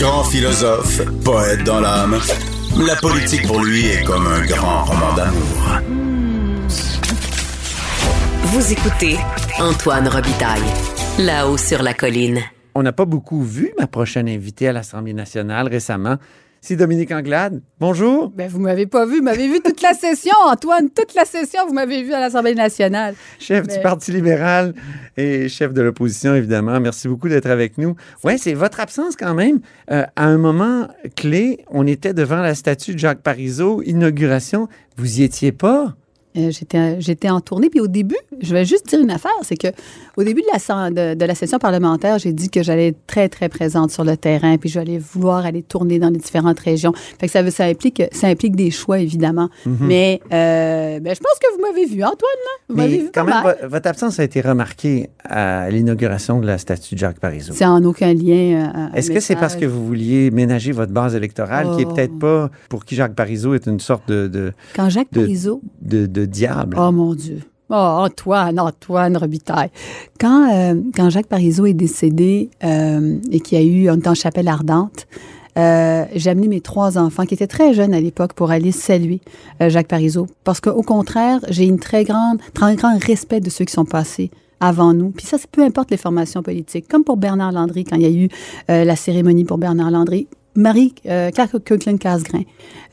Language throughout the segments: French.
Grand philosophe, poète dans l'âme, la politique pour lui est comme un grand roman d'amour. Vous écoutez Antoine Robitaille, là-haut sur la colline. On n'a pas beaucoup vu ma prochaine invitée à l'Assemblée nationale récemment. C'est Dominique Anglade. Bonjour. Ben, vous m'avez pas vu. Vous m'avez vu toute la session, Antoine. Toute la session, vous m'avez vu à l'Assemblée nationale. Chef du Parti libéral et chef de l'opposition, évidemment. Merci beaucoup d'être avec nous. Oui, c'est votre absence quand même. Euh, à un moment clé, on était devant la statue de Jacques Parizeau, inauguration. Vous y étiez pas? Euh, j'étais, j'étais en tournée. Puis au début, je vais juste dire une affaire, c'est que au début de la, de, de la session parlementaire, j'ai dit que j'allais être très, très présente sur le terrain, puis j'allais vouloir aller tourner dans les différentes régions. Fait que ça, veut- ça, implique, ça implique des choix, évidemment. Mais euh, ben, je pense que vous m'avez vu, Antoine, là. Vous m'avez vu quand même, mal. votre absence a été remarquée à l'inauguration de la statue de Jacques Parizeau. C'est en aucun lien. euh, Est-ce que c'est parce que vous vouliez ménager votre base électorale, qui est Oh. peut-être pas, pour qui Jacques Parizeau est une sorte de, de, Quand Jacques de- Parizeau de, de diable? Oh mon Dieu. Oh, Antoine, Antoine Robitaille. Quand, euh, quand Jacques Parizeau est décédé euh, et qu'il y a eu, on en chapelle ardente, euh, j'ai amené mes trois enfants qui étaient très jeunes à l'époque pour aller saluer Jacques Parizeau. Parce qu'au contraire, j'ai une très grande, très grand respect de ceux qui sont passés avant nous. Puis ça, c'est peu importe les formations politiques. Comme pour Bernard Landry, quand il y a eu la cérémonie pour Bernard Landry. Marie, euh, Claire Kirkland-Casgrain.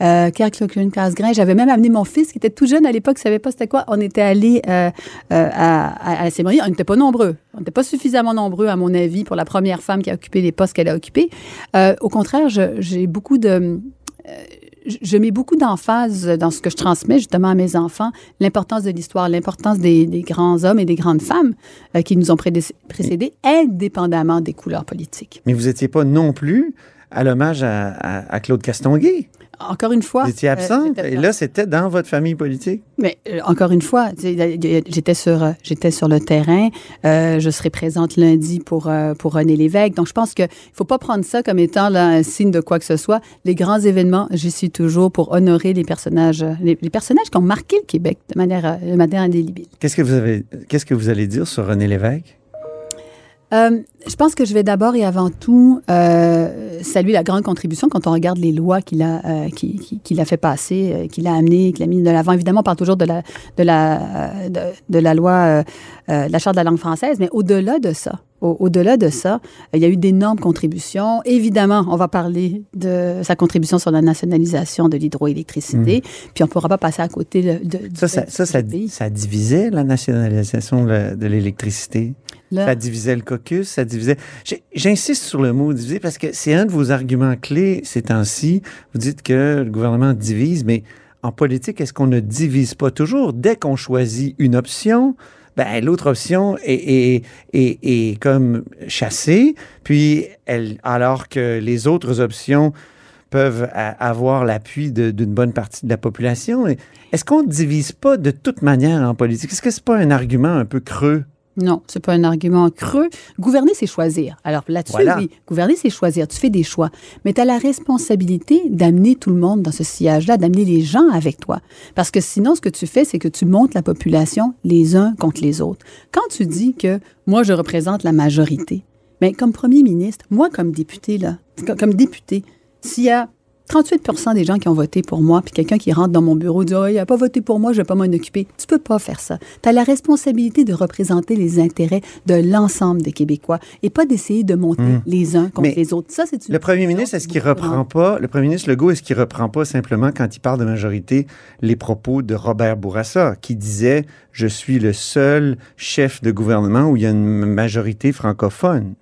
Euh, Claire Kirkland-Casgrain, j'avais même amené mon fils qui était tout jeune à l'époque, ne savait pas c'était quoi. On était allé euh, euh, à, à, à la. On n'était pas nombreux. On n'était pas suffisamment nombreux, à mon avis, pour la première femme qui a occupé les postes qu'elle a occupés. Euh, au contraire, j'ai beaucoup de... je- mets beaucoup d'emphase dans ce que je transmets justement à mes enfants, l'importance de l'histoire, l'importance des, grands hommes et des grandes femmes qui nous ont précédés, indépendamment des couleurs politiques. Mais vous n'étiez pas non plus à l'hommage à, à- à Claude Castonguay. Encore une fois... Vous étiez euh, absente. et là, c'était dans votre famille politique. Mais euh, encore une fois, j'étais sur, euh, j'étais sur le terrain. Euh, je serai présente lundi pour, pour René Lévesque. Donc, je pense qu'il ne faut pas prendre ça comme étant là, un signe de quoi que ce soit. Les grands événements, j'y suis toujours pour honorer les personnages, les, les personnages qui ont marqué le Québec de manière, de manière indélébile. Qu'est-ce que vous avez, qu'est-ce que vous allez dire sur René Lévesque? Euh, je pense que je vais d'abord et avant tout euh, saluer la grande contribution quand on regarde les lois qu'il a, euh, qui- qui- qu'il a fait passer, euh, qu'il a amené, qu'il a mis de l'avant. Évidemment, on parle toujours de la, de la, euh, de, de la loi, de la Charte de la langue française, mais au-delà de ça, au- au-delà de ça, il y a eu d'énormes contributions. Évidemment, on va parler de sa contribution sur la nationalisation de l'hydroélectricité, puis on ne pourra pas passer à côté de, de-. Ça, ça, ça, ça, ça divisait la nationalisation de l'électricité? Ça divisait le caucus, ça divisait. J'insiste sur le mot diviser parce que c'est un de vos arguments clés ces temps-ci. Vous dites que le gouvernement divise, mais en politique, est-ce qu'on ne divise pas toujours? Dès qu'on choisit une option, ben, l'autre option est, est, est, est comme chassée, puis alors que les autres options peuvent avoir l'appui d'une bonne partie de la population. Est-ce qu'on ne divise pas de toute manière en politique? Est-ce que c'est pas un argument un peu creux? Non, c'est pas un argument creux. Gouverner, c'est choisir. Alors là-dessus, Voilà. oui, gouverner, c'est choisir. Tu fais des choix. Mais tu as la responsabilité d'amener tout le monde dans ce sillage-là, d'amener les gens avec toi. Parce que sinon, ce que tu fais, c'est que tu montes la population les uns contre les autres. Quand tu dis que moi, je représente la majorité, mais comme premier ministre, moi, comme député, là, co- comme député, s'il y a 38% des gens qui ont voté pour moi, puis quelqu'un qui rentre dans mon bureau dit Ah, il n'a pas voté pour moi, je ne vais pas m'en occuper. Tu peux pas faire ça. Tu as la responsabilité de représenter les intérêts de l'ensemble des Québécois et pas d'essayer de monter les uns contre Mais les autres. Ça, c'est une Le premier ministre, est-ce qu'il reprend pas, le premier ministre Legault, est-ce qu'il reprend pas simplement, quand il parle de majorité, les propos de Robert Bourassa, qui disait Je suis le seul chef de gouvernement où il y a une majorité francophone?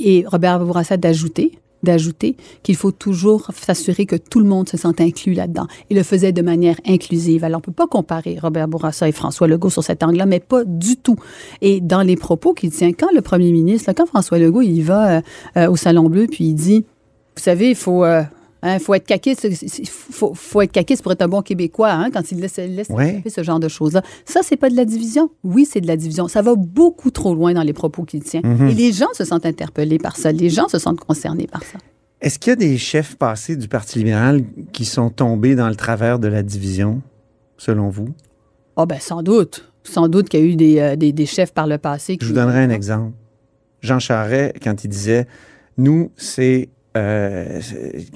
Et Robert Bourassa d'ajouter d'ajouter qu'il faut toujours s'assurer que tout le monde se sente inclus là-dedans. Il le faisait de manière inclusive. Alors, on peut pas comparer Robert Bourassa et François Legault sur cet angle-là, mais pas du tout. Et dans les propos qu'il tient, quand le premier ministre, quand François Legault, il va euh, euh, au Salon Bleu, puis il dit, vous savez, il faut... euh, Hein, faut être caquiste, il faut, faut être caquiste pour être un bon Québécois hein, quand il laisse, laisse Ouais. ce genre de choses-là. Ça, c'est pas de la division. Oui, c'est de la division. Ça va beaucoup trop loin dans les propos qu'il tient. Mhm. Et les gens se sentent interpellés par ça. Les gens se sentent concernés par ça. Est-ce qu'il y a des chefs passés du Parti libéral qui sont tombés dans le travers de la division, selon vous? Ah ben sans doute. Sans doute qu'il y a eu des, euh, des, des chefs par le passé. Je qui- vous donnerai un exemple. Jean Charest, quand il disait Nous, c'est euh,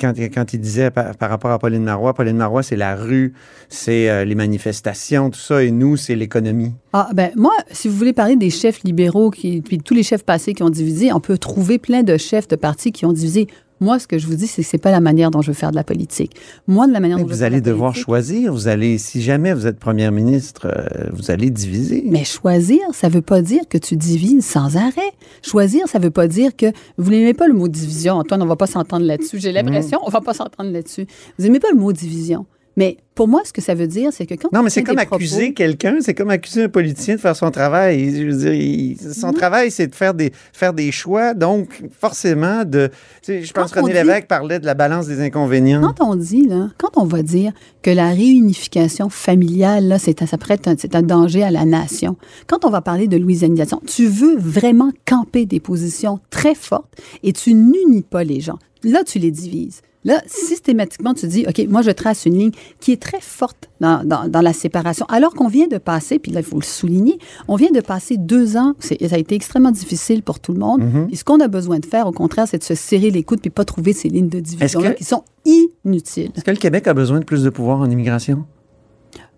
quand, il disait par, par rapport à Pauline Marois, Pauline Marois, c'est la rue, c'est euh, les manifestations, tout ça, et nous, c'est l'économie. Ah, ben, moi, si vous voulez parler des chefs libéraux, qui, puis tous les chefs passés qui ont divisé, on peut trouver plein de chefs de partis qui ont divisé. Moi, ce que je vous dis, c'est que c'est pas la manière dont je veux faire de la politique. Moi, de la manière Mais dont je veux vous faire allez de devoir politique- choisir. Vous allez, si jamais vous êtes première ministre, euh, vous allez diviser. Mais choisir, ça veut pas dire que tu divises sans arrêt. Choisir, ça veut pas dire que vous n'aimez pas le mot division. Antoine, on va pas s'entendre là-dessus. J'ai l'impression, on va pas s'entendre là-dessus. Vous n'aimez pas le mot division. Mais pour moi, ce que ça veut dire, c'est que quand Non, mais c'est comme propos- accuser quelqu'un, c'est comme accuser un politicien de faire son travail. Je veux dire, il- son travail, c'est de faire des, faire des choix, donc forcément de... tu sais, je pense que René dit- Lévesque parlait de la balance des inconvénients. Quand on dit, là, quand on va dire que la réunification familiale, là, c'est, ça un, c'est un danger à la nation. Quand on va parler de louisianisation, tu veux vraiment camper des positions très fortes et tu n'unis pas les gens. Là, tu les divises. Là, systématiquement, tu dis, OK, moi, je trace une ligne qui est très forte dans, dans- dans la séparation. Alors qu'on vient de passer, puis là, il faut le souligner, on vient de passer deux ans, ça a été extrêmement difficile pour tout le monde. Mm-hmm. Et ce qu'on a besoin de faire, au contraire, c'est de se serrer les coudes puis pas trouver ces lignes de division-là que- qui sont inutiles. Est-ce que le Québec a besoin de plus de pouvoir en immigration?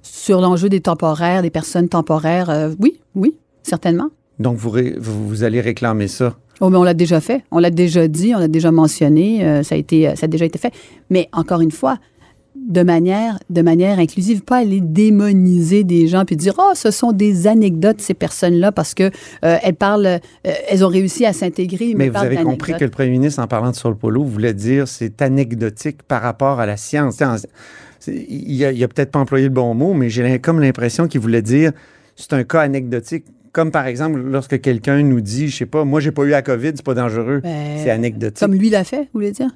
Sur l'enjeu des temporaires, des personnes temporaires, euh, oui, oui, certainement. Donc, vous, vous allez réclamer ça? Oh, mais on l'a déjà fait, on l'a déjà dit, on l'a déjà mentionné, euh, ça, a été, euh, ça a déjà été fait. Mais encore une fois, de manière, de manière inclusive, pas aller démoniser des gens puis dire oh ce sont des anecdotes ces personnes-là parce que euh, elles parlent, euh, elles ont réussi à s'intégrer. Mais vous avez compris que le premier ministre, en parlant de Saul Polo, voulait dire c'est anecdotique par rapport à la science. Il a, il a peut-être pas employé le bon mot, mais j'ai comme l'impression qu'il voulait dire c'est un cas anecdotique. Comme par exemple, lorsque quelqu'un nous dit, je sais pas, moi j'ai pas eu la COVID, c'est pas dangereux. Ben, c'est anecdotique. Comme lui l'a fait, vous voulez dire?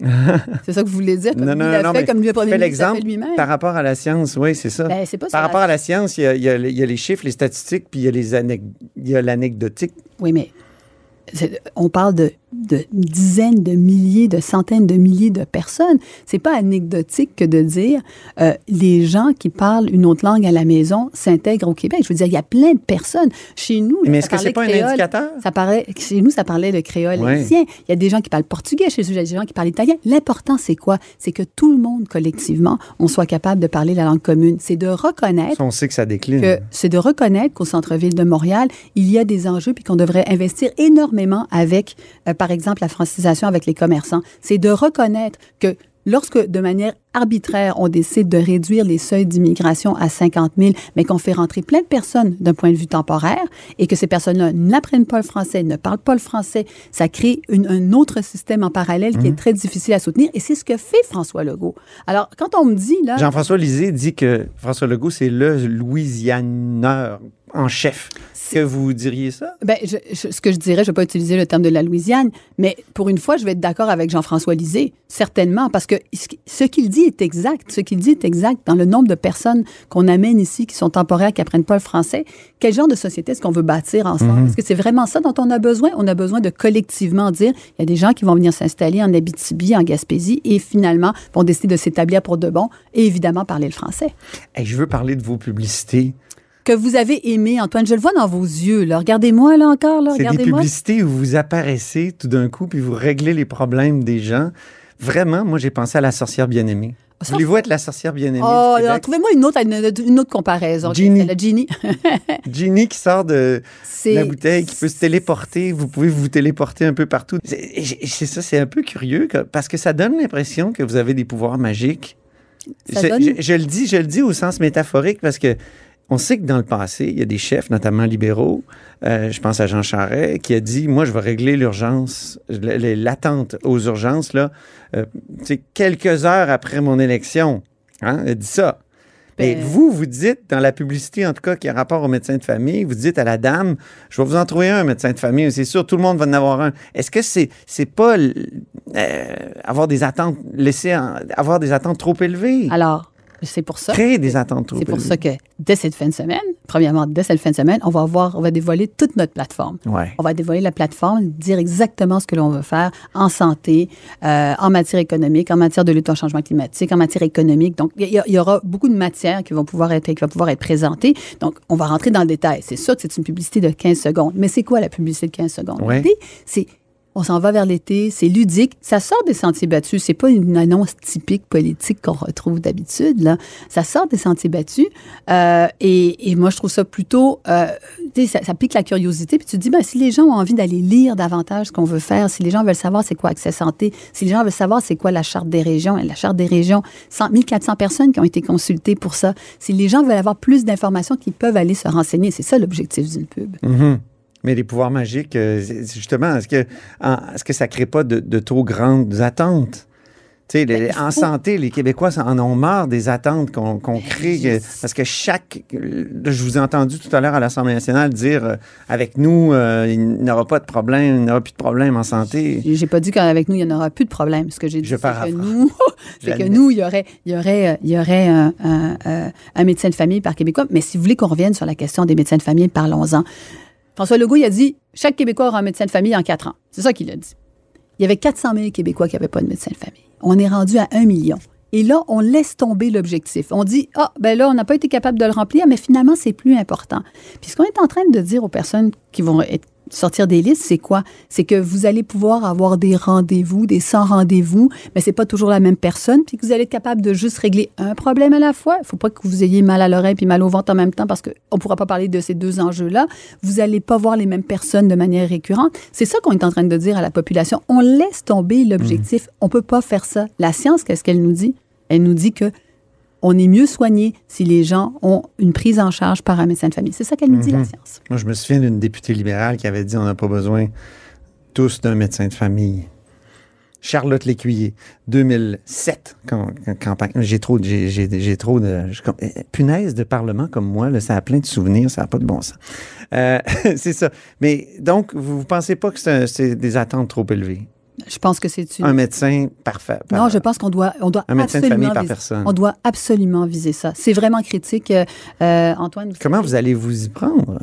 C'est ça que vous voulez dire Comme Non, lui non, l'a non, fait, mais comme lui le premier l'exemple lui-même. par rapport à la science, oui, c'est ça. Ben, c'est pas par rapport à la science, il y a, il y a- il y a les chiffres, les statistiques, puis il y a les anec- il y a l'anecdotique. Oui, mais on parle de, de dizaines de milliers, de centaines de milliers de personnes. C'est pas anecdotique que de dire euh, les gens qui parlent une autre langue à la maison s'intègrent au Québec. Je veux dire, il y a plein de personnes. Chez nous, Mais est-ce que c'est pas un indicateur? Ça parlait, chez nous, ça parlait le créole Ouais. haïtien. Il y a des gens qui parlent portugais, chez nous, il y a des gens qui parlent italien. L'important, c'est quoi? C'est que tout le monde, collectivement, on soit capable de parler la langue commune. C'est de reconnaître Ça, on sait que ça décline. c'est de reconnaître qu'au centre-ville de Montréal, il y a des enjeux puis qu'on devrait investir énormément avec, euh, par exemple, la francisation avec les commerçants. C'est de reconnaître que lorsque, de manière arbitraire, on décide de réduire les seuils d'immigration à 50 000, mais qu'on fait rentrer plein de personnes d'un point de vue temporaire et que ces personnes-là n'apprennent pas le français, ne parlent pas le français, ça crée une- un autre système en parallèle qui est très difficile à soutenir et c'est ce que fait François Legault. Alors, quand on me dit, là... Jean-François Lisée dit que François Legault, c'est le Louisianeur en chef. Est-ce que vous diriez ça? Ben, je- je- ce que je dirais, je ne vais pas utiliser le terme de la Louisiane, mais pour une fois, je vais être d'accord avec Jean-François Lisée, certainement, parce que ce qui- ce qu'il dit est exact. Ce qu'il dit est exact dans le nombre de personnes qu'on amène ici qui sont temporaires, qui n'apprennent pas le français. Quel genre de société est-ce qu'on veut bâtir ensemble? Est-ce que c'est vraiment ça dont on a besoin? On a besoin de collectivement dire, il y a des gens qui vont venir s'installer en Abitibi, en Gaspésie, et finalement vont décider de s'établir pour de bon, et évidemment parler le français. Hey, je veux parler de vos publicités. Que vous avez aimé, Antoine, je le vois dans vos yeux, là. Regardez-moi, là, encore, là. C'est des publicités où vous apparaissez tout d'un coup puis vous réglez les problèmes des gens. Vraiment, moi, j'ai pensé à la sorcière bien-aimée. Ça, Voulez-vous être la sorcière bien-aimée Oh, trouvez-moi une autre, une, une autre comparaison. Ginny. La Ginny. Ginny qui sort de la bouteille, qui peut se téléporter. Vous pouvez vous téléporter un peu partout. C'est ça, c'est un peu curieux parce que ça donne l'impression que vous avez des pouvoirs magiques. Ça Je, donne- je- je le dis, je le dis au sens métaphorique parce que on sait que dans le passé, il y a des chefs, notamment libéraux, euh, je pense à Jean Charest, qui a dit Moi, je vais régler l'urgence, l'attente aux urgences, là, euh, quelques heures après mon élection. Hein, il a dit ça. Mais Ben- vous, vous dites, dans la publicité, en tout cas, qui a rapport au médecin de famille, vous dites à la dame, je vais vous en trouver un médecin de famille, c'est sûr, tout le monde va en avoir un. Est-ce que c'est c'est pas euh, avoir des attentes, laisser en- avoir des attentes trop élevées? Alors, c'est pour ça. Créer des attentes trop C'est pour ça que dès cette fin de semaine, premièrement, dès cette fin de semaine, on va avoir, on va dévoiler toute notre plateforme. Ouais. On va dévoiler la plateforme, dire exactement ce que l'on veut faire en santé, euh, en matière économique, en matière de lutte au changement climatique, en matière économique. Donc, il y, aura beaucoup de matières qui vont pouvoir être, qui va pouvoir être présentées. Donc, on va rentrer dans le détail. C'est sûr que c'est une publicité de 15 secondes. Mais c'est quoi la publicité de 15 secondes? Ouais. C'est On s'en va vers l'été, c'est ludique, ça sort des sentiers battus. C'est pas une annonce typique politique qu'on retrouve d'habitude. Là, ça sort des sentiers battus. Euh, et, et, moi, je trouve ça plutôt, euh, ça, ça, pique la curiosité. Puis tu te dis, ben, si les gens ont envie d'aller lire davantage ce qu'on veut faire, si les gens veulent savoir c'est quoi Accès Santé, si les gens veulent savoir c'est quoi la charte des régions, et la charte des régions, 100, 1400 personnes qui ont été consultées pour ça. Si les gens veulent avoir plus d'informations, qu'ils peuvent aller se renseigner. C'est ça l'objectif d'une pub. Mm -hmm. Mais les pouvoirs magiques, euh, justement, est-ce que, est que ça ne crée pas de, de, trop grandes attentes? Tu sais, les, en faut... santé, les Québécois en ont marre des attentes qu'on qu crée. Parce que chaque. Je vous ai entendu tout à l'heure à l'Assemblée nationale dire euh, avec nous, euh, il n'y aura pas de problème, il n'y aura plus de problème en santé. J'ai pas dit qu'avec nous, il n'y en aura plus de problème. Ce que j'ai dit, c'est que nous, c'est que nous, il y aurait, il y aurait, il y aurait un, un, un médecin de famille par Québécois. Mais si vous voulez qu'on revienne sur la question des médecins de famille, parlons-en. François Legault, a dit chaque Québécois aura un médecin de famille en quatre ans. C'est ça qu'il a dit. Il y avait 400 000 Québécois qui n'avaient pas de médecin de famille. On est rendu à un million. Et là, on laisse tomber l'objectif. On dit, ah, ben là, on n'a pas été capable de le remplir, mais finalement, c'est plus important. Puis ce qu'on est en train de dire aux personnes qui vont être sortir des listes, c'est quoi? C'est que vous allez pouvoir avoir des rendez-vous, des sans rendez-vous, mais c'est pas toujours la même personne, puis que vous allez être capable de juste régler un problème à la fois. Il faut pas que vous ayez mal à l'oreille puis mal au ventre en même temps parce qu'on pourra pas parler de ces deux enjeux-là. Vous allez pas voir les mêmes personnes de manière récurrente. C'est ça qu'on est en train de dire à la population. On laisse tomber l'objectif. Mmh. On peut pas faire ça. La science, qu'est-ce qu'elle nous dit? Elle nous dit que on est mieux soigné si les gens ont une prise en charge par un médecin de famille. C'est ça qu'elle nous dit, Mhm. la science. Moi, je me souviens d'une députée libérale qui avait dit on n'a pas besoin tous d'un médecin de famille. Charlotte Lécuyer, 2007, campagne. J'ai trop, j'ai trop de. Je, punaise de parlement comme moi, là, ça a plein de souvenirs, ça n'a pas de bon sens. Euh, c'est ça. Mais donc, vous ne pensez pas que c'est des attentes trop élevées? Je pense que c'est une... un médecin parfait. Par... Non, je pense qu'on doit, on doit un médecin de famille par viser, personne. On doit absolument viser ça. C'est vraiment critique, euh, Antoine. Vous Comment savez? vous allez vous y prendre?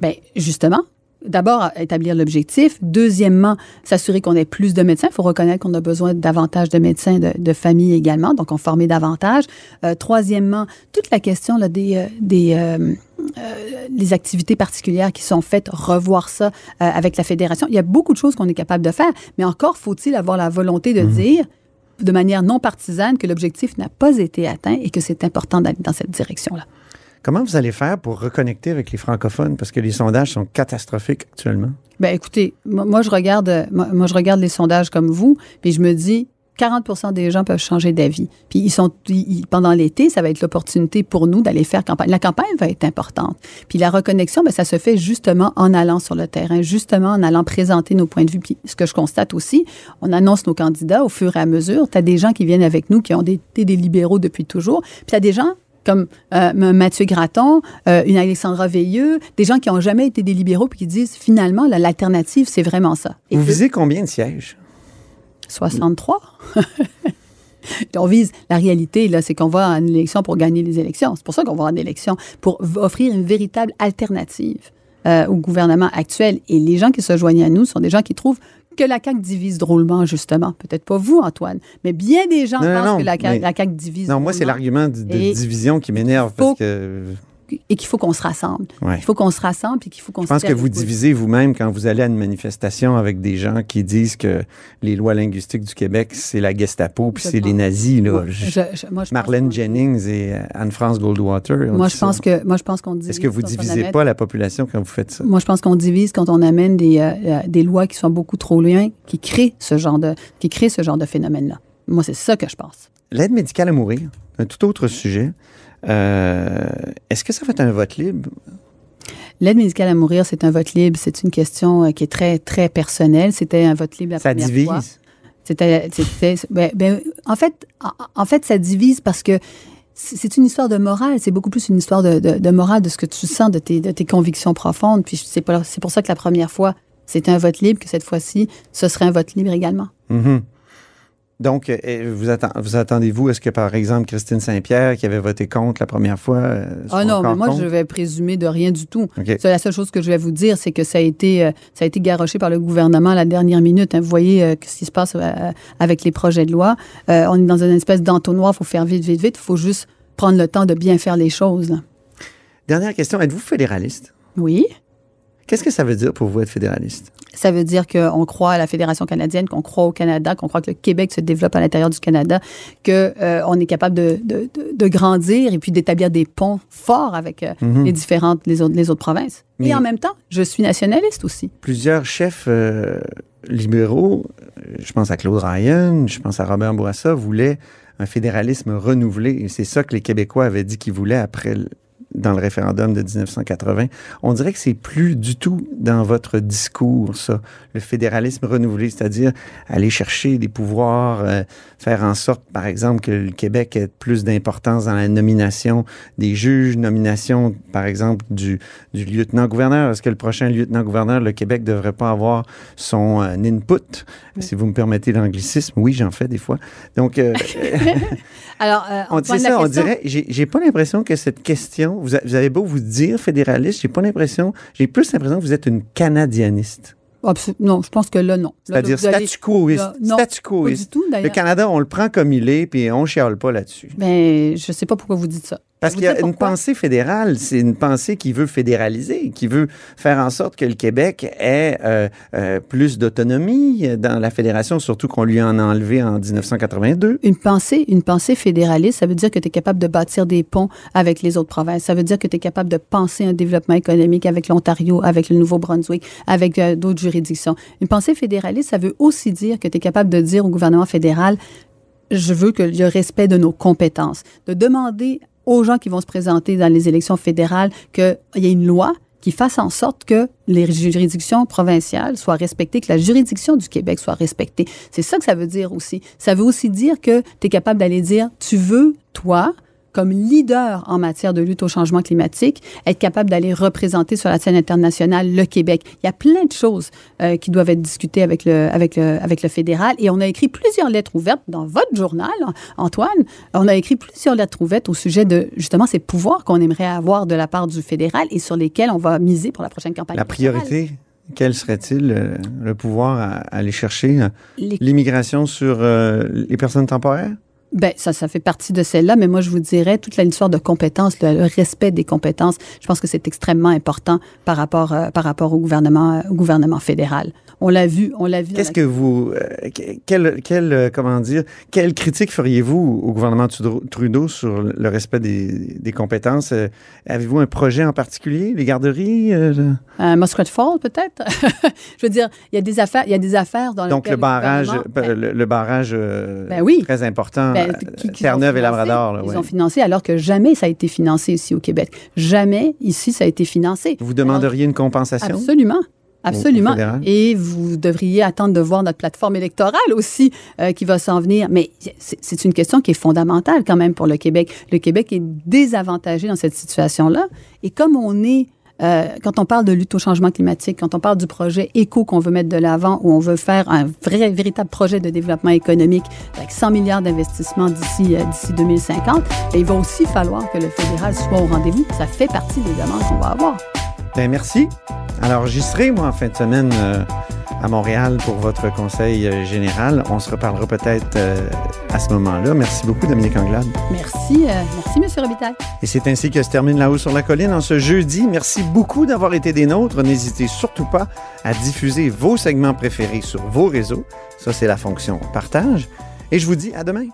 Ben justement. D'abord, établir l'objectif. Deuxièmement, s'assurer qu'on ait plus de médecins. Il faut reconnaître qu'on a besoin davantage de médecins de, de famille également, donc on former davantage. Euh, troisièmement, toute la question là, des, euh, des euh, les activités particulières qui sont faites, revoir ça euh, avec la fédération. Il y a beaucoup de choses qu'on est capable de faire, mais encore faut-il avoir la volonté de mmh. dire de manière non partisane que l'objectif n'a pas été atteint et que c'est important d'aller dans cette direction-là. Comment vous allez faire pour reconnecter avec les francophones? Parce que les sondages sont catastrophiques actuellement? Ben écoutez, moi, moi je regarde moi, moi, je regarde les sondages comme vous, puis je me dis 40% des gens peuvent changer d'avis. Puis ils sont ils, pendant l'été, ça va être l'opportunité pour nous d'aller faire campagne. La campagne va être importante. Puis la reconnexion, ben, ça se fait justement en allant sur le terrain, justement en allant présenter nos points de vue. Puis ce que je constate aussi, on annonce nos candidats au fur et à mesure. Tu as des gens qui viennent avec nous qui ont été des libéraux depuis toujours. Puis tu as des gens comme euh, Mathieu Gratton, euh, une Alexandra Veilleux, des gens qui n'ont jamais été des libéraux puis qui disent finalement l'alternative, c'est vraiment ça. Et Vous visez combien de sièges? 63. on vise la réalité, là, c'est qu'on va en élection pour gagner les élections. C'est pour ça qu'on va en élection, pour offrir une véritable alternative euh, au gouvernement actuel. Et les gens qui se joignent à nous sont des gens qui trouvent que la CAQ divise drôlement, justement. Peut-être pas vous, Antoine, mais bien des gens non, pensent non, que la CAQ, la CAQ divise Non, drôlement. moi, c'est l'argument de, de division qui m'énerve parce que et qu'il faut qu'on se rassemble. Ouais. Il faut qu'on se rassemble puis qu'il faut qu'on Je pense que vous divisez vous-même quand vous allez à une manifestation avec des gens qui disent que les lois linguistiques du Québec, c'est la Gestapo puis c'est les nazis. Là. Je, je, moi, je Marlène Jennings et Anne-France Goldwater. Moi, je pense que moi, je pense qu'on divise. Est-ce que vous divisez pas la population quand vous faites ça? Moi, je pense qu'on divise quand on amène des, euh, des lois qui sont beaucoup trop loin, qui créent ce genre de, qui créent ce genre de phénomène-là. Moi, c'est ça que je pense. L'aide médicale à mourir, un tout autre sujet. Euh, Est-ce que ça va être un vote libre? L'aide médicale à mourir, c'est un vote libre. C'est une question euh, qui est très, très personnelle. C'était un vote libre la ça première divise? fois. C'était, ben, ben, en fait, en, en, fait, ça divise parce que c'est une histoire de morale. C'est beaucoup plus une histoire de, de, de, morale, de ce que tu sens, de tes, de tes convictions profondes. Puis c'est pour ça que la première fois, c'était un vote libre, que cette fois-ci, ce serait un vote libre également. Mm -hmm. Donc, vous, attend, vous attendez-vous, est-ce que, par exemple, Christine Saint-Pierre, qui avait voté contre la première fois... Euh, ah non, mais moi, contre? je vais présumer de rien du tout. Okay. La seule chose que je vais vous dire, c'est que ça a été, euh, ça a été garoché par le gouvernement à la dernière minute. Hein. Vous voyez euh, ce qui se passe euh, avec les projets de loi. Euh, on est dans une espèce d'entonnoir, il faut faire vite, vite, vite. Il faut juste prendre le temps de bien faire les choses. Là. Dernière question, êtes-vous fédéraliste? Oui. Qu'est-ce que ça veut dire pour vous être fédéraliste? Ça veut dire qu'on croit à la Fédération canadienne, qu'on croit au Canada, qu'on croit que le Québec se développe à l'intérieur du Canada, qu'on euh, on est capable de, de, de, grandir et puis d'établir des ponts forts avec euh, Mhm. les différentes, les autres, les autres provinces. Mais- Et en même temps, je suis nationaliste aussi. Plusieurs chefs euh, libéraux, euh, je pense à Claude Ryan, je pense à Robert Bourassa, voulaient un fédéralisme renouvelé. Et c'est ça que les Québécois avaient dit qu'ils voulaient après dans le référendum de 1980. On dirait que c'est plus du tout dans votre discours, ça, le fédéralisme renouvelé, c'est-à-dire aller chercher des pouvoirs, euh, faire en sorte, par exemple, que le Québec ait plus d'importance dans la nomination des juges, nomination, par exemple, du, du lieutenant-gouverneur. Est-ce que le prochain lieutenant-gouverneur, le Québec, ne devrait pas avoir son euh, input, si vous me permettez l'anglicisme? Oui, j'en fais des fois. Donc, euh, Alors, on la ça, on dirait, j'ai pas l'impression que cette question, vous, vous avez beau vous dire fédéraliste, j'ai pas l'impression, j'ai plus l'impression que vous êtes une canadianiste. Non, je pense que là, non. C'est-à-dire statu quoiste. Statu Pas du quoiste. tout, Le. Canada, on le prend comme il est, puis on chiale pas là-dessus. Mais je sais pas pourquoi vous dites ça. Parce qu'il y a une pensée fédérale, c'est une pensée qui veut fédéraliser, qui veut faire en sorte que le Québec ait euh, euh, plus d'autonomie dans la fédération, surtout qu'on lui en a enlevé en 1982. Une pensée, une pensée fédéraliste, ça veut dire que tu es capable de bâtir des ponts avec les autres provinces. Ça veut dire que tu es capable de penser un développement économique avec l'Ontario, avec le Nouveau-Brunswick, avec euh, d'autres juridictions. Une pensée fédéraliste, ça veut aussi dire que tu es capable de dire au gouvernement fédéral, je veux qu'il y ait respect de nos compétences, de demander aux gens qui vont se présenter dans les élections fédérales qu'il y ait une loi qui fasse en sorte que les juridictions provinciales soient respectées, que la juridiction du Québec soit respectée. C'est ça que ça veut dire aussi. Ça veut aussi dire que tu es capable d'aller dire, tu veux, toi, comme leader en matière de lutte au changement climatique, être capable d'aller représenter sur la scène internationale le Québec. Il y a plein de choses euh, qui doivent être discutées avec le, avec, le, avec le fédéral. Et on a écrit plusieurs lettres ouvertes dans votre journal, Antoine. On a écrit plusieurs lettres ouvertes au sujet de justement ces pouvoirs qu'on aimerait avoir de la part du fédéral et sur lesquels on va miser pour la prochaine campagne. La priorité, quel serait-il, euh, le pouvoir à, à aller chercher euh, l'immigration sur euh, les personnes temporaires? Ben, ça, ça fait partie de celle-là, mais moi, je vous dirais, toute l'histoire de compétences, le, le respect des compétences, je pense que c'est extrêmement important par rapport, euh, par rapport au gouvernement, au gouvernement fédéral. On l'a vu, on l'a vu. Qu'est-ce la- que vous, euh, que- quel, quel, euh, comment dire, quelle critique feriez-vous au gouvernement Trudeau- sur le respect des, des compétences? Euh, Avez-vous un projet en particulier, les garderies? euh, Euh, Muskrat Falls, peut-être? je veux dire, il y a des affaires, il y a des affaires dans donc le barrage, euh, le, le barrage euh, Ben oui. très important, Ben, euh, Terre-Neuve et. Labrador. là, Ils ont financé alors que jamais ça a été financé ici au Québec. Jamais ici ça a été financé. Vous demandez une compensation? Absolument. Absolument. Et vous devriez attendre de voir notre plateforme électorale aussi euh, qui va s'en venir. Mais c'est c'est une question qui est fondamentale quand même pour le Québec. Le Québec est désavantagé dans cette situation-là. Et comme on est, euh, quand on parle de lutte au changement climatique, quand on parle du projet éco qu'on veut mettre de l'avant, où on veut faire un vrai, véritable projet de développement économique avec 100 milliards d'investissements d'ici euh, d'ici 2050, ben, il va aussi falloir que le fédéral soit au rendez-vous. Ça fait partie des demandes qu'on va avoir. Ben, merci. Alors, j'y serai, moi, en fin de semaine euh, à Montréal pour votre conseil euh, général. On se reparlera peut-être euh, à ce moment-là. Merci beaucoup, Dominique Anglade. Merci, euh, merci, Monsieur Robitaille. Et c'est ainsi que se termine La Haut sur la Colline en ce jeudi. Merci beaucoup d'avoir été des nôtres. N'hésitez surtout pas à diffuser vos segments préférés sur vos réseaux. Ça, c'est la fonction partage. Et je vous dis à demain.